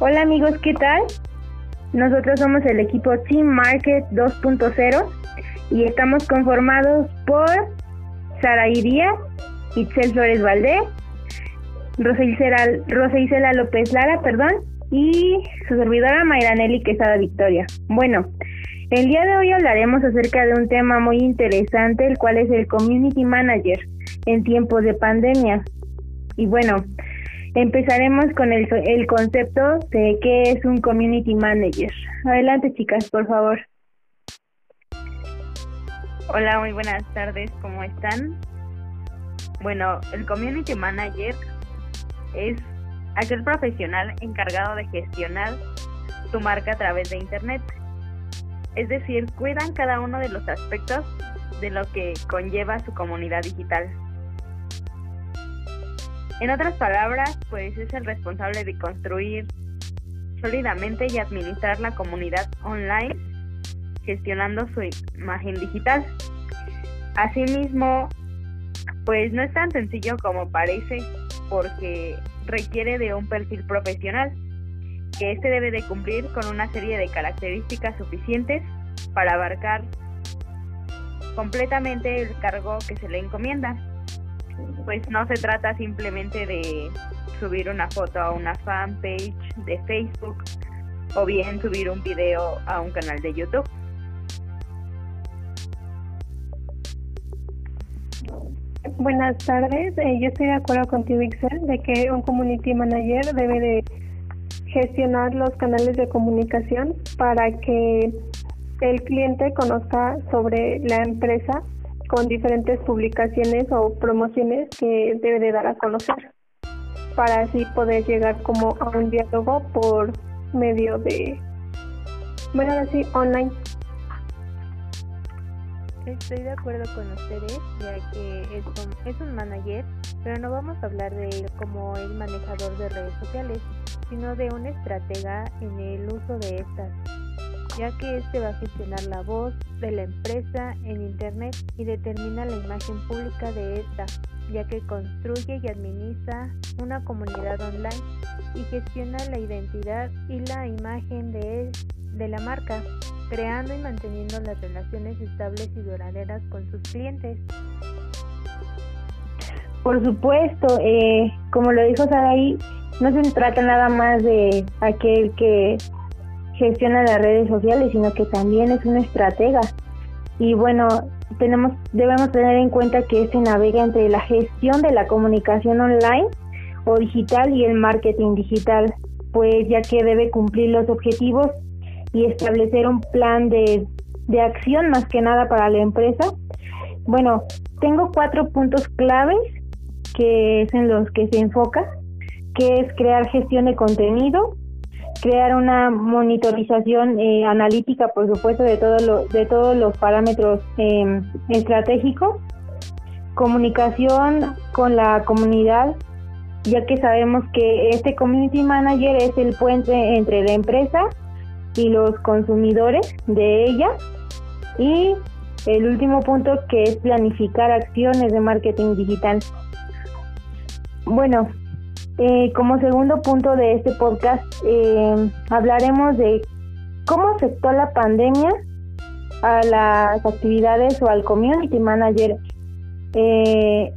Hola amigos, ¿qué tal? Nosotros somos el equipo Team Market 2.0 y estamos conformados por Sara Díaz, Itzel Flores Valdés, Rosa Isela, López Lara, perdón, y su servidora Mayranelli Quesada Victoria. Bueno, el día de hoy hablaremos acerca de un tema muy interesante, el cual es el Community Manager en tiempos de pandemia. Y bueno, Empezaremos con el, el concepto de qué es un community manager. Adelante, chicas, por favor. Hola, muy buenas tardes, ¿cómo están? Bueno, el community manager es aquel profesional encargado de gestionar su marca a través de Internet. Es decir, cuidan cada uno de los aspectos de lo que conlleva su comunidad digital. En otras palabras, pues es el responsable de construir sólidamente y administrar la comunidad online, gestionando su imagen digital. Asimismo, pues no es tan sencillo como parece, porque requiere de un perfil profesional, que este debe de cumplir con una serie de características suficientes para abarcar completamente el cargo que se le encomienda pues no se trata simplemente de subir una foto a una fanpage de Facebook o bien subir un video a un canal de YouTube. Buenas tardes, eh, yo estoy de acuerdo contigo, Ixel, de que un community manager debe de gestionar los canales de comunicación para que el cliente conozca sobre la empresa con diferentes publicaciones o promociones que debe de dar a conocer para así poder llegar como a un diálogo por medio de, bueno, así online. Estoy de acuerdo con ustedes, ya que es un, es un manager, pero no vamos a hablar de él como el manejador de redes sociales, sino de un estratega en el uso de estas ya que este va a gestionar la voz de la empresa en Internet y determina la imagen pública de esta, ya que construye y administra una comunidad online y gestiona la identidad y la imagen de, de la marca, creando y manteniendo las relaciones estables y duraderas con sus clientes. Por supuesto, eh, como lo dijo Saraí, no se trata nada más de aquel que gestiona las redes sociales, sino que también es una estratega. Y bueno, tenemos debemos tener en cuenta que se navega entre la gestión de la comunicación online o digital y el marketing digital, pues ya que debe cumplir los objetivos y establecer un plan de, de acción más que nada para la empresa. Bueno, tengo cuatro puntos claves que es en los que se enfoca, que es crear gestión de contenido, crear una monitorización eh, analítica, por supuesto, de, todo lo, de todos los parámetros eh, estratégicos, comunicación con la comunidad, ya que sabemos que este community manager es el puente entre la empresa y los consumidores de ella. Y el último punto que es planificar acciones de marketing digital. Bueno, eh, como segundo punto de este podcast, eh, hablaremos de cómo afectó la pandemia a las actividades o al community manager eh,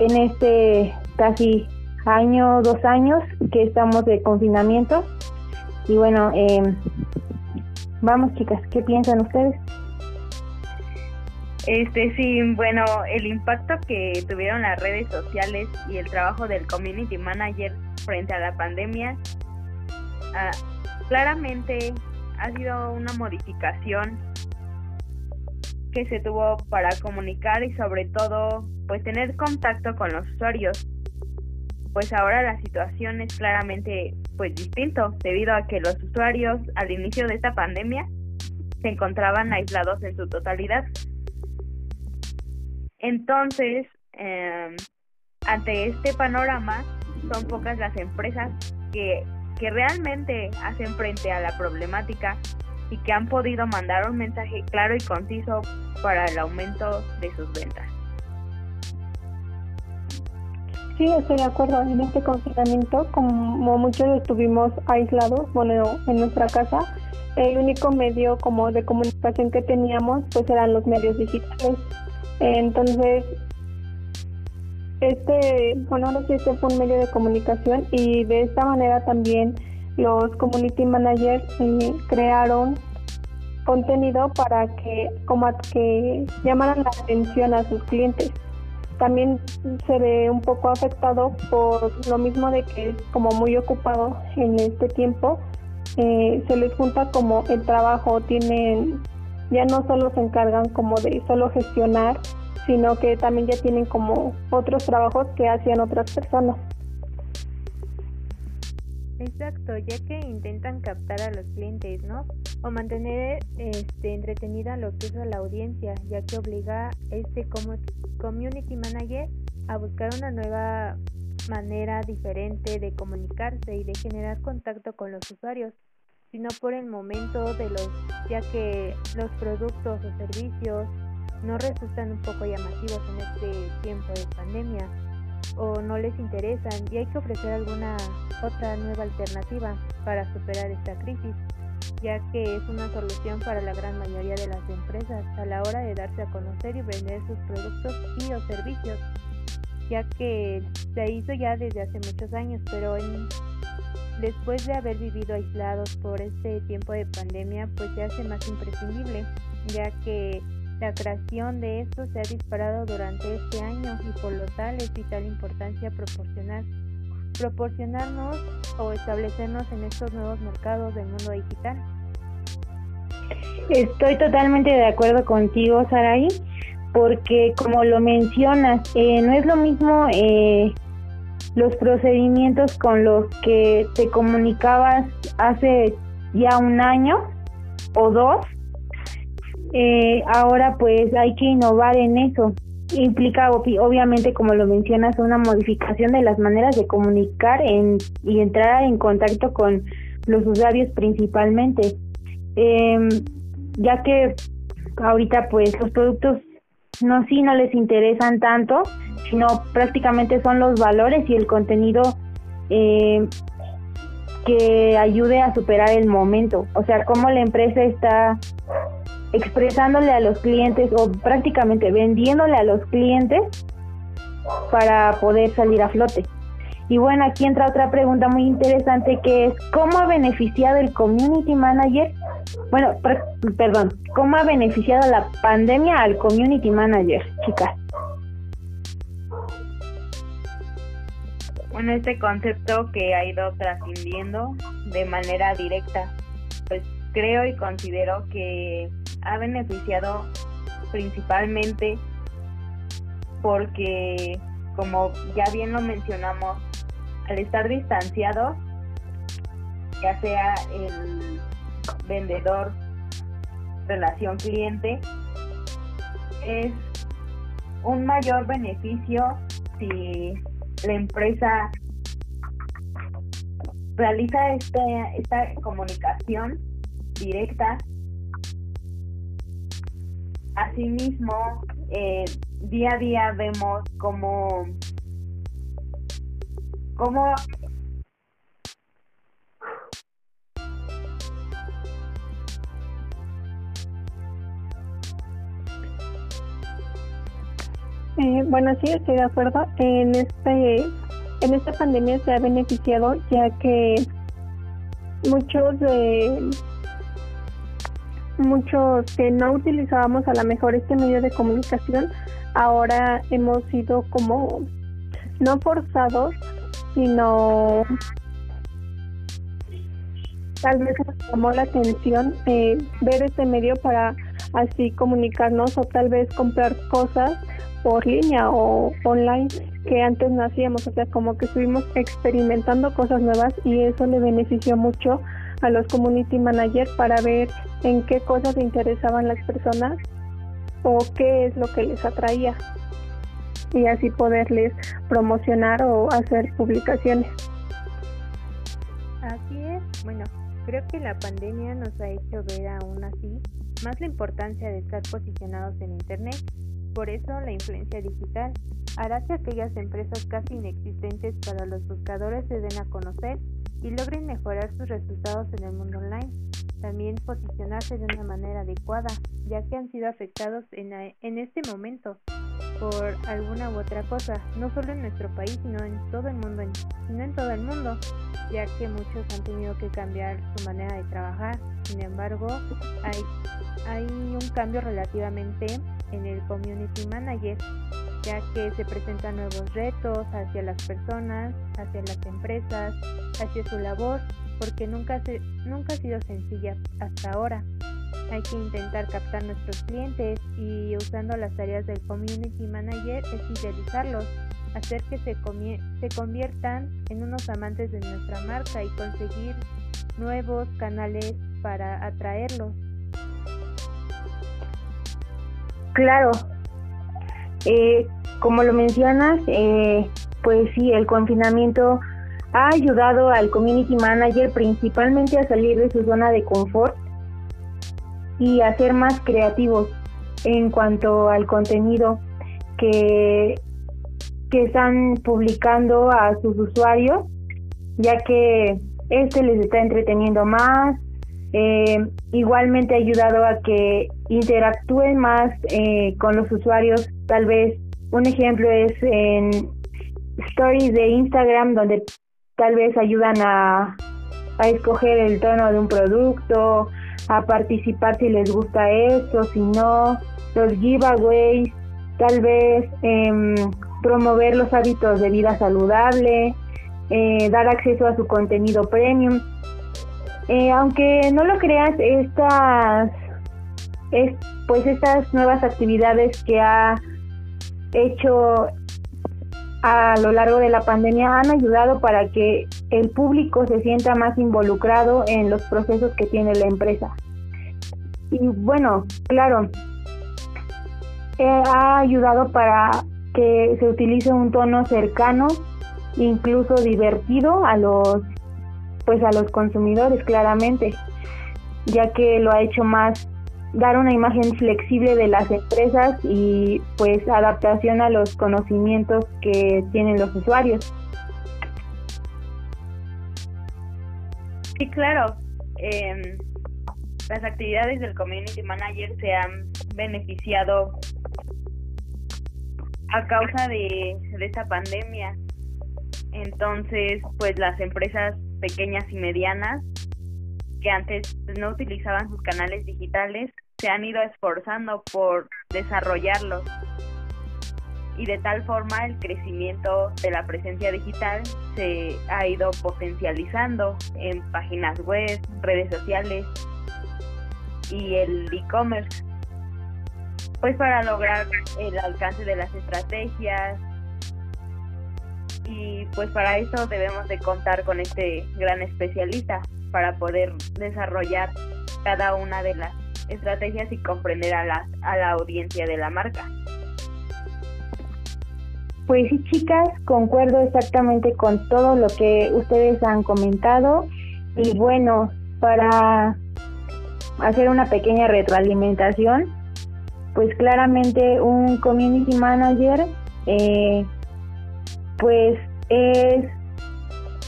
en este casi año, dos años que estamos de confinamiento. Y bueno, vamos chicas, ¿qué piensan ustedes? Este sí, bueno, el impacto que tuvieron las redes sociales y el trabajo del community manager frente a la pandemia, ah, claramente ha sido una modificación que se tuvo para comunicar y sobre todo pues tener contacto con los usuarios. Pues ahora la situación es claramente pues distinto debido a que los usuarios al inicio de esta pandemia se encontraban aislados en su totalidad entonces, eh, ante este panorama, son pocas las empresas que, que realmente hacen frente a la problemática y que han podido mandar un mensaje claro y conciso para el aumento de sus ventas. Sí, estoy de acuerdo. En este confinamiento, como muchos estuvimos aislados, bueno, en nuestra casa, el único medio como de comunicación que teníamos pues eran los medios digitales. Entonces, este, bueno, ahora sí este fue un medio de comunicación y de esta manera también los community managers eh, crearon contenido para que como que llamaran la atención a sus clientes también se ve un poco afectado por lo mismo de que es como muy ocupado en este tiempo. Eh, se les junta como el trabajo, tienen, ya no solo se encargan como de solo gestionar, sino que también ya tienen como otros trabajos que hacían otras personas. Exacto, ya que intentan captar a los clientes, ¿no? O mantener este, entretenida lo que es la audiencia, ya que obliga a este community manager a buscar una nueva manera diferente de comunicarse y de generar contacto con los usuarios, sino por el momento de los, ya que los productos o servicios no resultan un poco llamativos en este tiempo de pandemia o no les interesan y hay que ofrecer alguna otra nueva alternativa para superar esta crisis, ya que es una solución para la gran mayoría de las empresas a la hora de darse a conocer y vender sus productos y o servicios, ya que se hizo ya desde hace muchos años, pero en, después de haber vivido aislados por este tiempo de pandemia, pues se hace más imprescindible, ya que la creación de esto se ha disparado durante este año y por lo tal es vital importancia proporcionar proporcionarnos o establecernos en estos nuevos mercados del mundo digital. Estoy totalmente de acuerdo contigo, Saraí, porque como lo mencionas, eh, no es lo mismo eh, los procedimientos con los que te comunicabas hace ya un año o dos eh, ahora pues hay que innovar en eso. Implica obviamente, como lo mencionas, una modificación de las maneras de comunicar en, y entrar en contacto con los usuarios principalmente. Eh, ya que ahorita pues los productos no sí no les interesan tanto, sino prácticamente son los valores y el contenido eh, que ayude a superar el momento. O sea, cómo la empresa está expresándole a los clientes o prácticamente vendiéndole a los clientes para poder salir a flote. Y bueno, aquí entra otra pregunta muy interesante que es, ¿cómo ha beneficiado el Community Manager? Bueno, perdón, ¿cómo ha beneficiado la pandemia al Community Manager, chicas? Bueno, este concepto que ha ido trascendiendo de manera directa, pues creo y considero que ha beneficiado principalmente porque, como ya bien lo mencionamos, al estar distanciados, ya sea el vendedor, relación cliente, es un mayor beneficio si la empresa realiza este, esta comunicación directa. Asimismo, eh, día a día vemos cómo, cómo Eh, bueno, sí, estoy de acuerdo. En este, en esta pandemia se ha beneficiado ya que muchos de muchos que no utilizábamos a lo mejor este medio de comunicación, ahora hemos sido como no forzados, sino tal vez nos llamó la atención eh, ver este medio para así comunicarnos o tal vez comprar cosas por línea o online que antes no hacíamos, o sea, como que estuvimos experimentando cosas nuevas y eso le benefició mucho a los community managers para ver en qué cosas interesaban las personas o qué es lo que les atraía y así poderles promocionar o hacer publicaciones. Así es, bueno, creo que la pandemia nos ha hecho ver aún así más la importancia de estar posicionados en Internet, por eso la influencia digital, hará que aquellas empresas casi inexistentes para los buscadores se den a conocer y logren mejorar sus resultados en el mundo online. También posicionarse de una manera adecuada, ya que han sido afectados en, este momento por alguna u otra cosa, no solo en nuestro país, sino en todo el mundo, en todo el mundo, ya que muchos han tenido que cambiar su manera de trabajar. Sin embargo, hay, hay un cambio relativamente en el community manager, ya que se presentan nuevos retos hacia las personas, hacia las empresas, hacia su labor, porque nunca, se, nunca ha sido sencilla hasta ahora. Hay que intentar captar nuestros clientes y usando las tareas del Community Manager es fidelizarlos, hacer que se, se conviertan en unos amantes de nuestra marca y conseguir nuevos canales para atraerlos. Claro, eh, como lo mencionas, eh, pues sí, el confinamiento ha ayudado al community manager principalmente a salir de su zona de confort y a ser más creativos en cuanto al contenido que, que están publicando a sus usuarios, ya que este les está entreteniendo más. Eh, igualmente ha ayudado a que interactúen más eh, con los usuarios. Tal vez un ejemplo es en stories de Instagram, donde tal vez ayudan a, a escoger el tono de un producto, a participar si les gusta esto, si no, los giveaways, tal vez em, promover los hábitos de vida saludable, eh, dar acceso a su contenido premium. Eh, aunque no lo creas, estas, es, pues estas nuevas actividades que ha hecho a lo largo de la pandemia han ayudado para que el público se sienta más involucrado en los procesos que tiene la empresa. Y bueno, claro, eh, ha ayudado para que se utilice un tono cercano, incluso divertido a los pues a los consumidores claramente, ya que lo ha hecho más dar una imagen flexible de las empresas y pues adaptación a los conocimientos que tienen los usuarios. Sí, claro. Em, las actividades del Community Manager se han beneficiado a causa de, de esta pandemia. Entonces, pues las empresas pequeñas y medianas que antes no utilizaban sus canales digitales se han ido esforzando por desarrollarlos. Y de tal forma el crecimiento de la presencia digital se ha ido potencializando en páginas web, redes sociales y el e-commerce, pues para lograr el alcance de las estrategias y pues para eso debemos de contar con este gran especialista para poder desarrollar cada una de las estrategias y comprender a la, a la audiencia de la marca. Pues sí, chicas, concuerdo exactamente con todo lo que ustedes han comentado. Y bueno, para hacer una pequeña retroalimentación, pues claramente un community manager, eh, pues es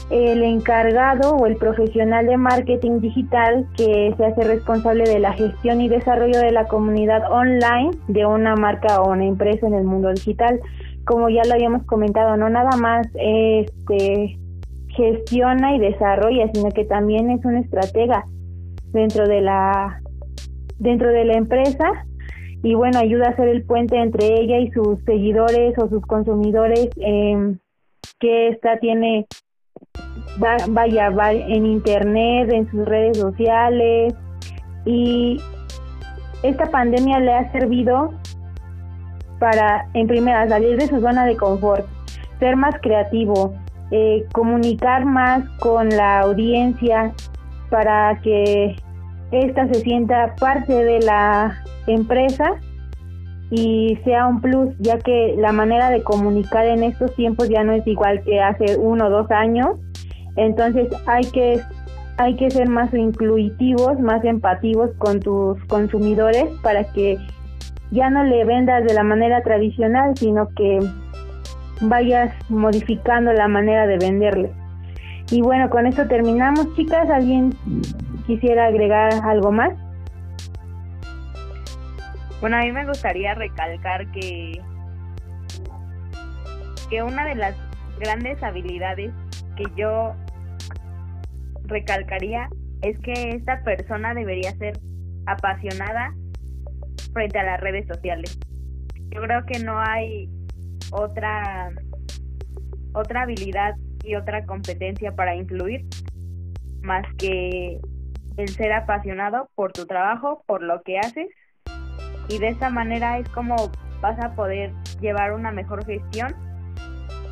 el encargado o el profesional de marketing digital que se hace responsable de la gestión y desarrollo de la comunidad online de una marca o una empresa en el mundo digital. Como ya lo habíamos comentado, no nada más este gestiona y desarrolla, sino que también es una estratega dentro de la dentro de la empresa y bueno ayuda a ser el puente entre ella y sus seguidores o sus consumidores eh, que esta tiene vaya, va en internet, en sus redes sociales y esta pandemia le ha servido para, en primera, salir de su zona de confort, ser más creativo, eh, comunicar más con la audiencia para que ésta se sienta parte de la empresa y sea un plus, ya que la manera de comunicar en estos tiempos ya no es igual que hace uno o dos años entonces hay que hay que ser más incluitivos, más empativos con tus consumidores para que ya no le vendas de la manera tradicional, sino que vayas modificando la manera de venderle. Y bueno, con esto terminamos, chicas. ¿Alguien quisiera agregar algo más? Bueno, a mí me gustaría recalcar que que una de las grandes habilidades que yo recalcaría es que esta persona debería ser apasionada frente a las redes sociales. Yo creo que no hay otra otra habilidad y otra competencia para influir más que el ser apasionado por tu trabajo, por lo que haces y de esta manera es como vas a poder llevar una mejor gestión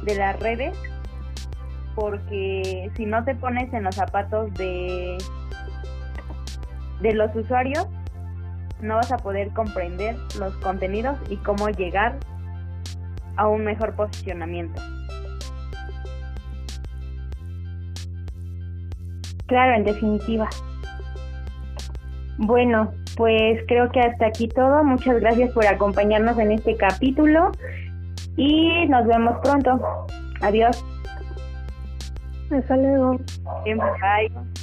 de las redes porque si no te pones en los zapatos de de los usuarios no vas a poder comprender los contenidos y cómo llegar a un mejor posicionamiento. Claro, en definitiva. Bueno, pues creo que hasta aquí todo. Muchas gracias por acompañarnos en este capítulo y nos vemos pronto. Adiós. Hasta luego. Bye.